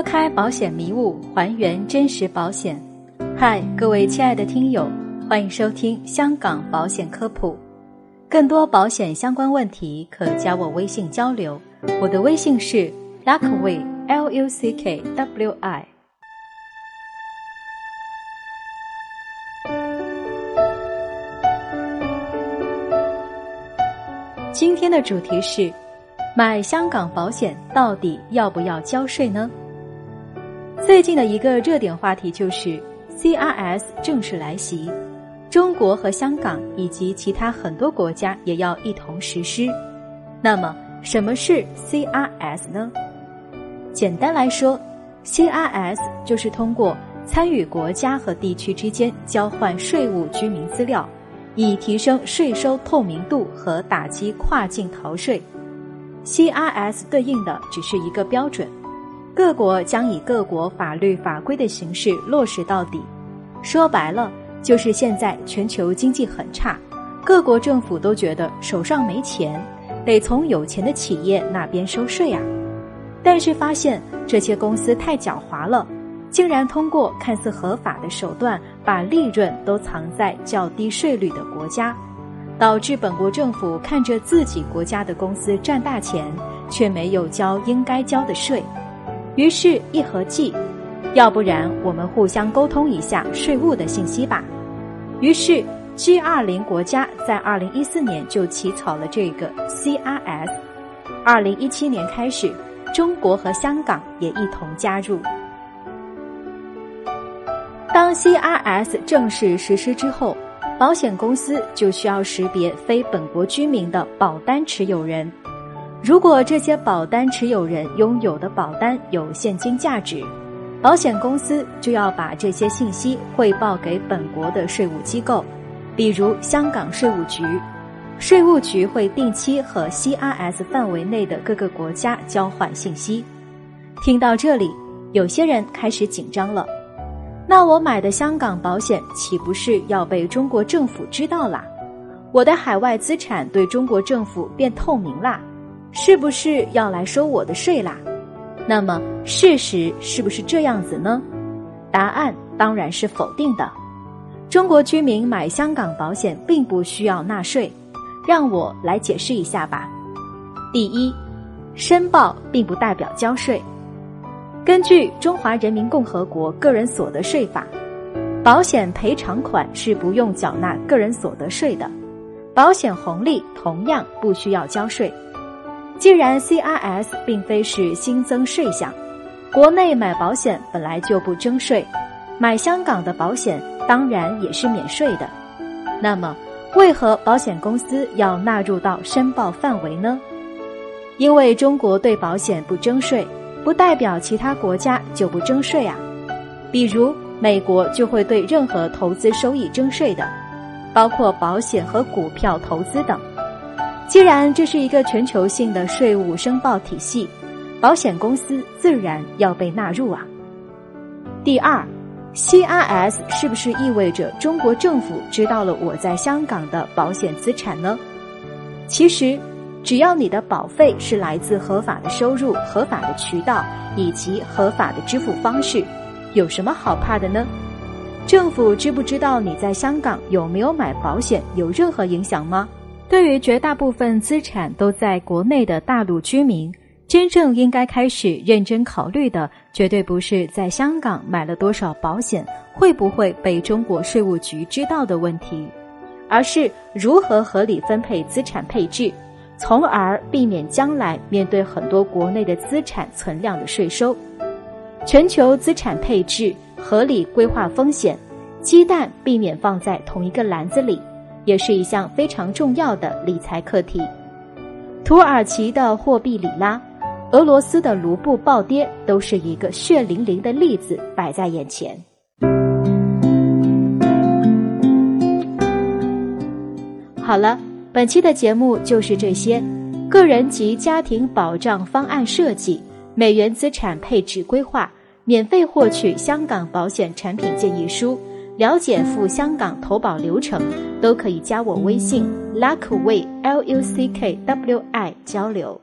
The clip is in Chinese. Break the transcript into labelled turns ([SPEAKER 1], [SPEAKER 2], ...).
[SPEAKER 1] 拨开保险迷雾，还原真实保险。嗨，各位亲爱的听友，欢迎收听香港保险科普。更多保险相关问题，可加我微信交流。我的微信是 Luckway L U C K W I。今天的主题是：买香港保险到底要不要交税呢？最近的一个热点话题就是 CRS 正式来袭，中国和香港以及其他很多国家也要一同实施。那么，什么是 CRS 呢？简单来说，CRS 就是通过参与国家和地区之间交换税务居民资料，以提升税收透明度和打击跨境逃税。CRS 对应的只是一个标准。各国将以各国法律法规的形式落实到底。说白了，就是现在全球经济很差，各国政府都觉得手上没钱，得从有钱的企业那边收税啊。但是发现这些公司太狡猾了，竟然通过看似合法的手段，把利润都藏在较低税率的国家，导致本国政府看着自己国家的公司赚大钱，却没有交应该交的税。于是，一合计，要不然我们互相沟通一下税务的信息吧。于是，G 二零国家在二零一四年就起草了这个 CRS。二零一七年开始，中国和香港也一同加入。当 CRS 正式实施之后，保险公司就需要识别非本国居民的保单持有人。如果这些保单持有人拥有的保单有现金价值，保险公司就要把这些信息汇报给本国的税务机构，比如香港税务局。税务局会定期和 CRS 范围内的各个国家交换信息。听到这里，有些人开始紧张了。那我买的香港保险岂不是要被中国政府知道啦？我的海外资产对中国政府变透明啦？是不是要来收我的税啦？那么事实是不是这样子呢？答案当然是否定的。中国居民买香港保险并不需要纳税，让我来解释一下吧。第一，申报并不代表交税。根据《中华人民共和国个人所得税法》，保险赔偿款是不用缴纳个人所得税的，保险红利同样不需要交税。既然 CRS 并非是新增税项，国内买保险本来就不征税，买香港的保险当然也是免税的。那么，为何保险公司要纳入到申报范围呢？因为中国对保险不征税，不代表其他国家就不征税啊。比如，美国就会对任何投资收益征税的，包括保险和股票投资等。既然这是一个全球性的税务申报体系，保险公司自然要被纳入啊。第二，CRS 是不是意味着中国政府知道了我在香港的保险资产呢？其实，只要你的保费是来自合法的收入、合法的渠道以及合法的支付方式，有什么好怕的呢？政府知不知道你在香港有没有买保险，有任何影响吗？对于绝大部分资产都在国内的大陆居民，真正应该开始认真考虑的，绝对不是在香港买了多少保险会不会被中国税务局知道的问题，而是如何合理分配资产配置，从而避免将来面对很多国内的资产存量的税收。全球资产配置，合理规划风险，鸡蛋避免放在同一个篮子里。也是一项非常重要的理财课题。土耳其的货币里拉，俄罗斯的卢布暴跌，都是一个血淋淋的例子摆在眼前。好了，本期的节目就是这些。个人及家庭保障方案设计、美元资产配置规划，免费获取香港保险产品建议书。了解赴香港投保流程，都可以加我微信 luckway l u c k w i 交流。